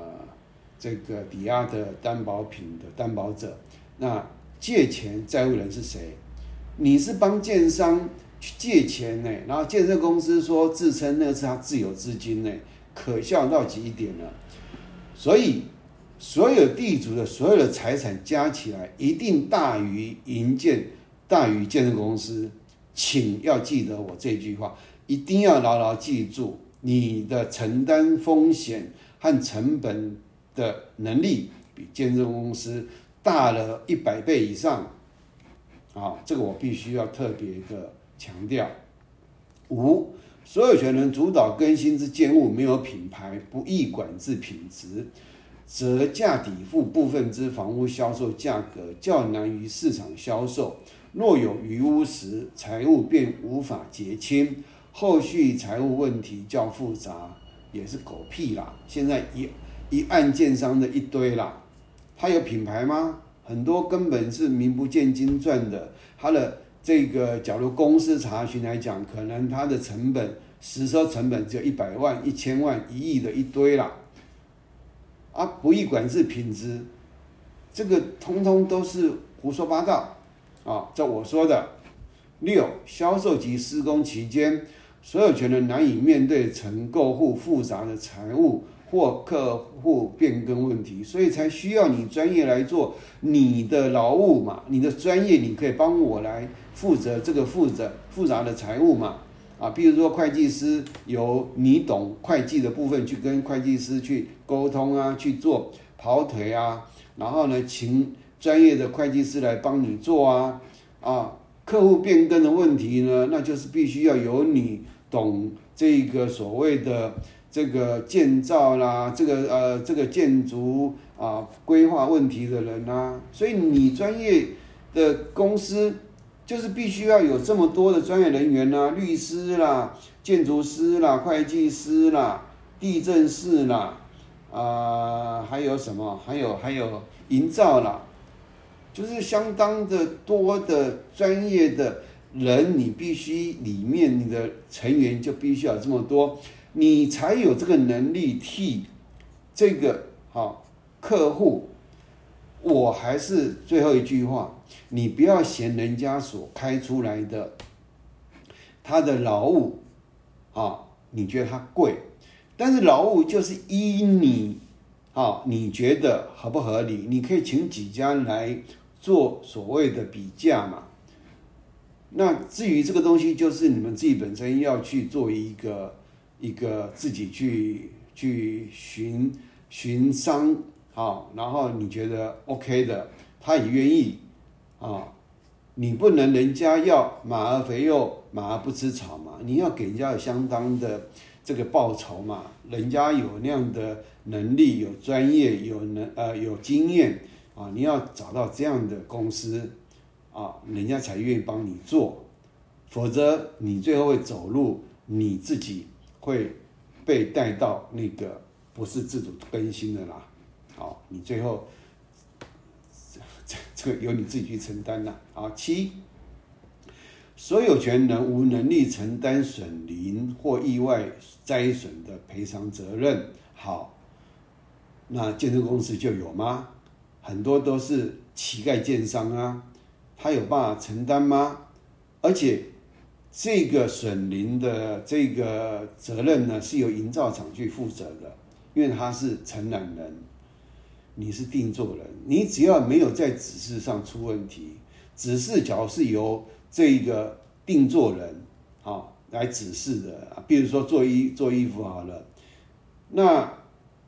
这个抵押的担保品的担保者，那借钱债务人是谁？你是帮建商。去借钱呢，然后建设公司说自称那是他自有资金呢，可笑到极点了。所以所有地主的所有的财产加起来，一定大于营建，大于建设公司。请要记得我这句话，一定要牢牢记住，你的承担风险和成本的能力比建设公司大了一百倍以上。啊，这个我必须要特别的。强调五，所有权人主导更新之建物没有品牌，不易管制品质，折价抵付部分之房屋销售价格较难于市场销售。若有余屋时，财务便无法结清，后续财务问题较复杂，也是狗屁啦！现在一一案件商的一堆啦，它有品牌吗？很多根本是名不见经传的，它的。这个，假如公司查询来讲，可能它的成本实收成本只有一百万、一千万、一亿的一堆啦。啊，不易管制品质，这个通通都是胡说八道啊！这我说的。六，销售及施工期间，所有权人难以面对承购户复杂的财务或客户变更问题，所以才需要你专业来做你的劳务嘛。你的专业，你可以帮我来。负责这个负责复杂的财务嘛，啊，比如说会计师由你懂会计的部分去跟会计师去沟通啊，去做跑腿啊，然后呢，请专业的会计师来帮你做啊，啊，客户变更的问题呢，那就是必须要由你懂这个所谓的这个建造啦，这个呃这个建筑啊规划问题的人啊，所以你专业的公司。就是必须要有这么多的专业人员呐，律师啦、建筑师啦、会计师啦、地震师啦，啊，还有什么？还有还有营造啦，就是相当的多的专业的人，你必须里面你的成员就必须要这么多，你才有这个能力替这个好客户。我还是最后一句话，你不要嫌人家所开出来的他的劳务啊，你觉得他贵，但是劳务就是依你啊，你觉得合不合理？你可以请几家来做所谓的比价嘛。那至于这个东西，就是你们自己本身要去做一个一个自己去去寻寻商。好，然后你觉得 OK 的，他也愿意，啊，你不能人家要马儿肥肉，马儿不吃草嘛，你要给人家有相当的这个报酬嘛，人家有那样的能力、有专业、有能呃有经验啊，你要找到这样的公司啊，人家才愿意帮你做，否则你最后会走路你自己会被带到那个不是自主更新的啦。好，你最后这这个由你自己去承担了。啊，七，所有权人无能力承担损林或意外灾损的赔偿责任。好，那建设公司就有吗？很多都是乞丐建商啊，他有办法承担吗？而且这个损林的这个责任呢，是由营造厂去负责的，因为他是承揽人。你是定做人，你只要没有在指示上出问题，指示假如是由这个定做人啊来指示的，比如说做衣做衣服好了，那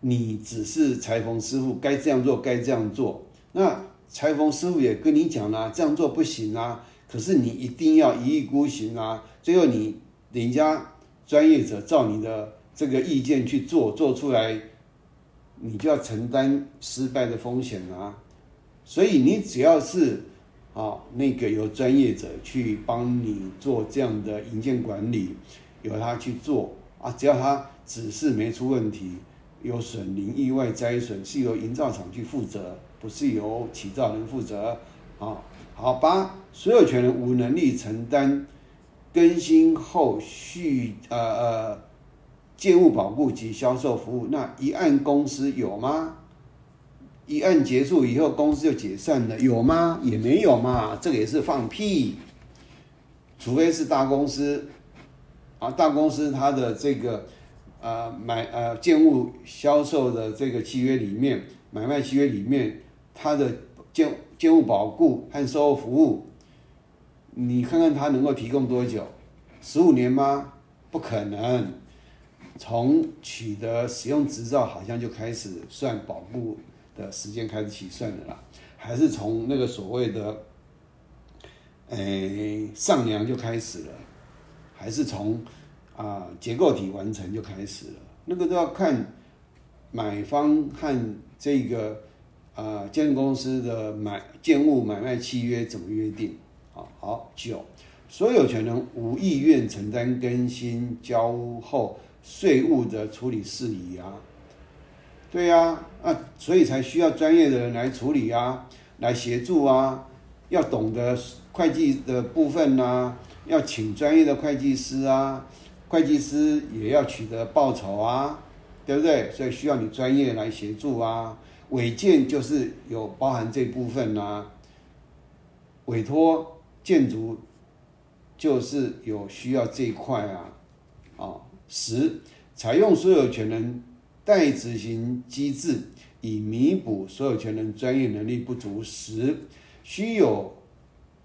你只是裁缝师傅该这样做该这样做，那裁缝师傅也跟你讲了，这样做不行啊，可是你一定要一意孤行啊，最后你人家专业者照你的这个意见去做，做出来。你就要承担失败的风险啊！所以你只要是啊，那个有专业者去帮你做这样的营建管理，由他去做啊，只要他指示没出问题，有损林意外灾损是由营造厂去负责，不是由起造人负责啊。好吧，所有权人无能力承担更新后续呃呃。建物保护及销售服务，那一案公司有吗？一案结束以后，公司就解散了，有吗？也没有嘛，这个也是放屁。除非是大公司，啊，大公司它的这个呃买呃建物销售的这个契约里面，买卖契约里面，它的建建物保护和售后服务，你看看它能够提供多久？十五年吗？不可能。从取得使用执照好像就开始算保护的时间开始起算的啦，还是从那个所谓的，诶上梁就开始了，还是从啊结构体完成就开始了？那个都要看买方和这个啊建筑公司的买建物买卖契约怎么约定？好好九，所有权人无意愿承担更新交后。税务的处理事宜啊，对呀，啊，所以才需要专业的人来处理啊，来协助啊，要懂得会计的部分呐，要请专业的会计师啊，会计师也要取得报酬啊，对不对？所以需要你专业来协助啊。委建就是有包含这部分呐，委托建筑就是有需要这一块啊，啊。十，采用所有权人代执行机制，以弥补所有权人专业能力不足。十，需有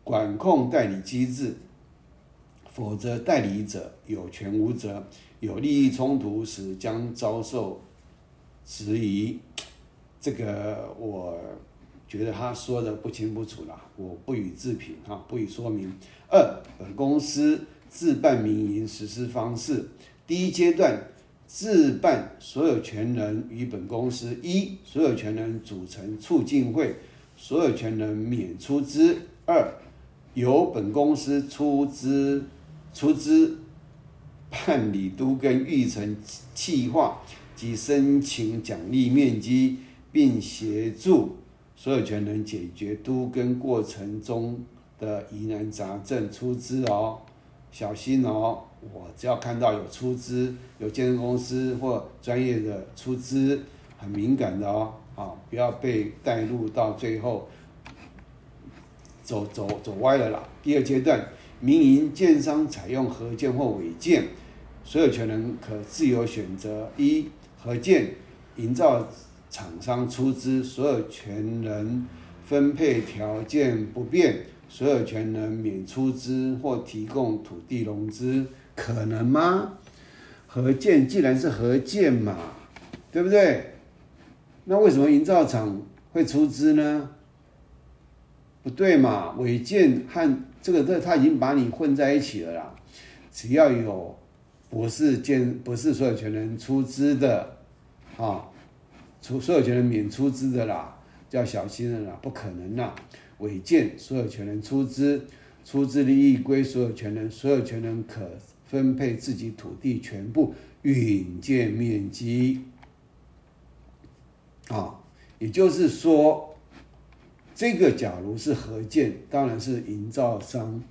管控代理机制，否则代理者有权无责，有利益冲突时将遭受质疑。这个我觉得他说的不清不楚了，我不予置评啊，不予说明。二，本公司自办民营实施方式。第一阶段，自办所有权人与本公司一所有权人组成促进会，所有权人免出资；二由本公司出资出资办理都跟预成计划及申请奖励面积，并协助所有权人解决都跟过程中的疑难杂症，出资哦，小心哦。我只要看到有出资，有建设公司或专业的出资，很敏感的哦，啊，不要被带入到最后走走走歪了啦。第二阶段，民营建商采用合建或违建，所有权人可自由选择：一、合建，营造厂商出资，所有权人分配条件不变，所有权人免出资或提供土地融资。可能吗？合建既然是合建嘛，对不对？那为什么营造厂会出资呢？不对嘛，违建和这个这他已经把你混在一起了啦。只要有不是建不是所有权人出资的啊，出所有权人免出资的啦，就要小心了啦，不可能啦。违建所有权人出资，出资利益归所有权人，所有权人可。分配自己土地全部允建面积，啊，也就是说，这个假如是合建，当然是营造商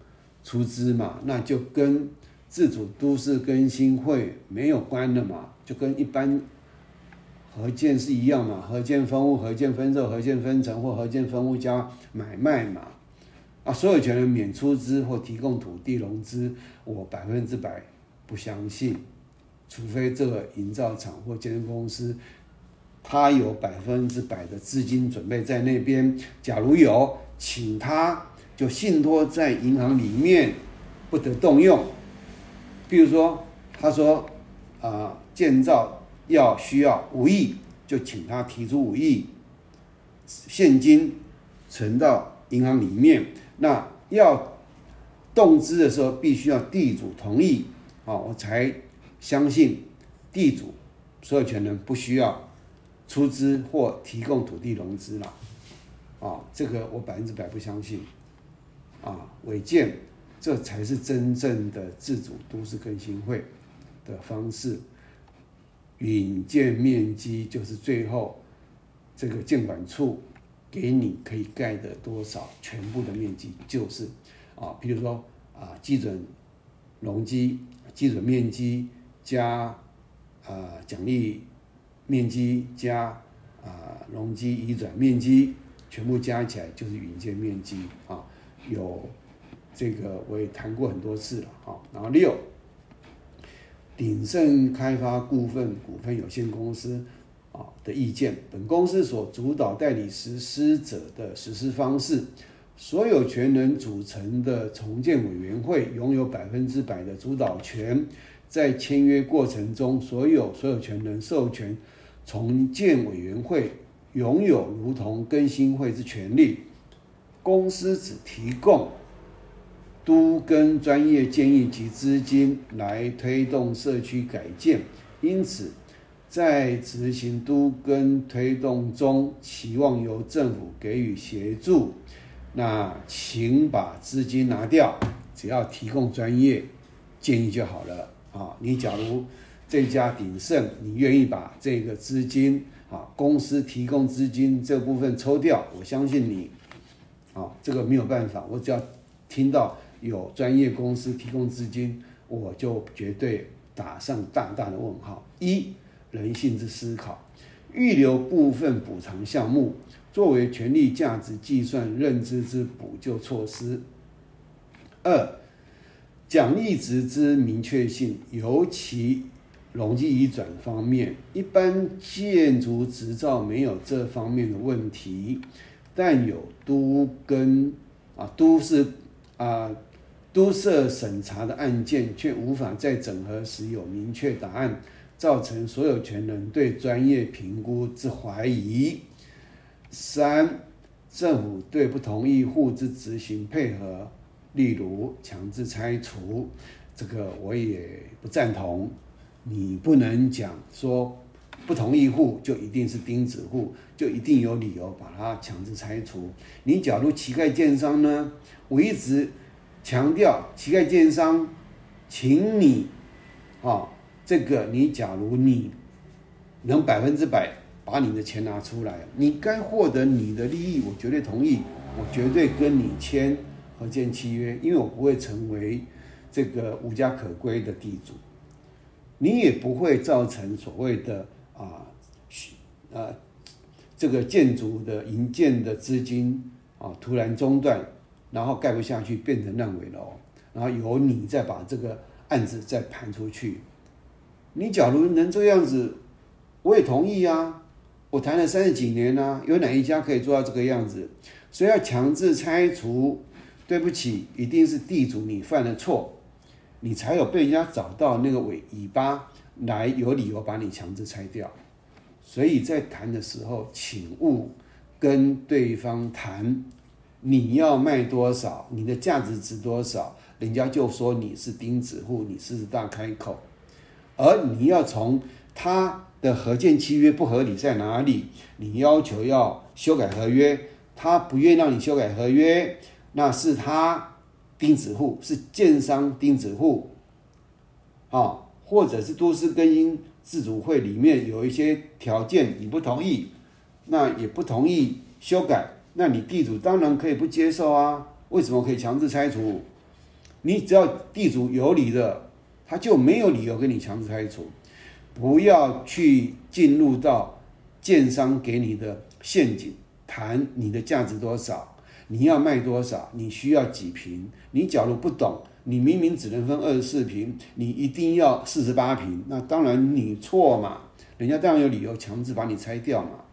出资嘛，那就跟自主都市更新会没有关的嘛，就跟一般合建是一样嘛，合建分屋、合建分售、合建分成或合建分屋加买卖嘛。啊，所有权人免出资或提供土地融资，我百分之百不相信，除非这个营造厂或建筑公司他有百分之百的资金准备在那边。假如有，请他就信托在银行里面，不得动用。比如说，他说啊，建造要需要五亿，就请他提出五亿现金存到银行里面。那要动资的时候，必须要地主同意啊，我才相信地主所有权人不需要出资或提供土地融资了啊，这个我百分之百不相信。啊，违建这才是真正的自主都市更新会的方式，允建面积就是最后这个建管处。给你可以盖的多少，全部的面积就是啊，比如说啊，基准容积、基准面积加啊奖励面积加啊容积移转面积，全部加起来就是允建面积啊。有这个我也谈过很多次了啊。然后六，鼎盛开发股份股份有限公司。啊的意见，本公司所主导代理实施者的实施方式，所有权人组成的重建委员会拥有百分之百的主导权，在签约过程中，所有所有权人授权重建委员会拥有如同更新会之权利。公司只提供都跟专业建议及资金来推动社区改建，因此。在执行都跟推动中，期望由政府给予协助。那请把资金拿掉，只要提供专业建议就好了啊！你假如这家鼎盛，你愿意把这个资金啊，公司提供资金这部分抽掉，我相信你啊，这个没有办法。我只要听到有专业公司提供资金，我就绝对打上大大的问号。一人性之思考，预留部分补偿项目作为权利价值计算认知之补救措施。二、奖励值之明确性，尤其容积移转方面，一般建筑执照没有这方面的问题，但有都跟啊都是啊都设审查的案件，却无法在整合时有明确答案。造成所有权人对专业评估之怀疑。三、政府对不同意户之执行配合，例如强制拆除，这个我也不赞同。你不能讲说不同意户就一定是钉子户，就一定有理由把它强制拆除。你假如乞丐建商呢？我一直强调乞丐建商，请你啊。这个你假如你能百分之百把你的钱拿出来，你该获得你的利益，我绝对同意，我绝对跟你签合建契约，因为我不会成为这个无家可归的地主，你也不会造成所谓的啊，呃，这个建筑的营建的资金啊突然中断，然后盖不下去变成烂尾楼，然后由你再把这个案子再盘出去。你假如能这样子，我也同意啊。我谈了三十几年啊，有哪一家可以做到这个样子？所以要强制拆除，对不起，一定是地主你犯了错，你才有被人家找到那个尾尾巴来有理由把你强制拆掉。所以在谈的时候，请勿跟对方谈你要卖多少，你的价值值多少，人家就说你是钉子户，你狮子大开口。而你要从他的合建契约不合理在哪里？你要求要修改合约，他不愿让你修改合约，那是他钉子户，是建商钉子户，啊，或者是都市更新自主会里面有一些条件你不同意，那也不同意修改，那你地主当然可以不接受啊？为什么可以强制拆除？你只要地主有理的。他就没有理由跟你强制拆除，不要去进入到建商给你的陷阱，谈你的价值多少，你要卖多少，你需要几平？你假如不懂，你明明只能分二十四平，你一定要四十八平，那当然你错嘛。人家当然有理由强制把你拆掉嘛。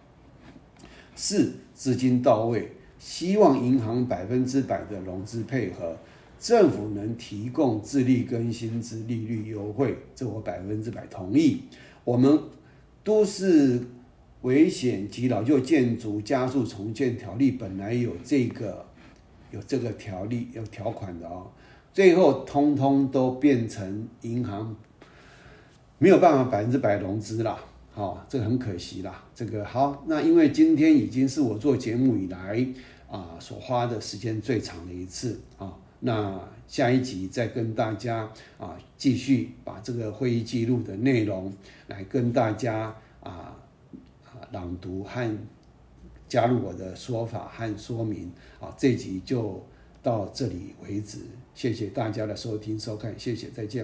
四资金到位，希望银行百分之百的融资配合，政府能提供自力更新之利率优惠，这我百分之百同意。我们都市危险及老旧建筑加速重建条例本来有这个有这个条例有条款的哦，最后通通都变成银行没有办法百分之百融资了。哦，这很可惜啦。这个好，那因为今天已经是我做节目以来啊所花的时间最长的一次啊。那下一集再跟大家啊继续把这个会议记录的内容来跟大家啊啊朗读和加入我的说法和说明啊。这集就到这里为止，谢谢大家的收听收看，谢谢，再见。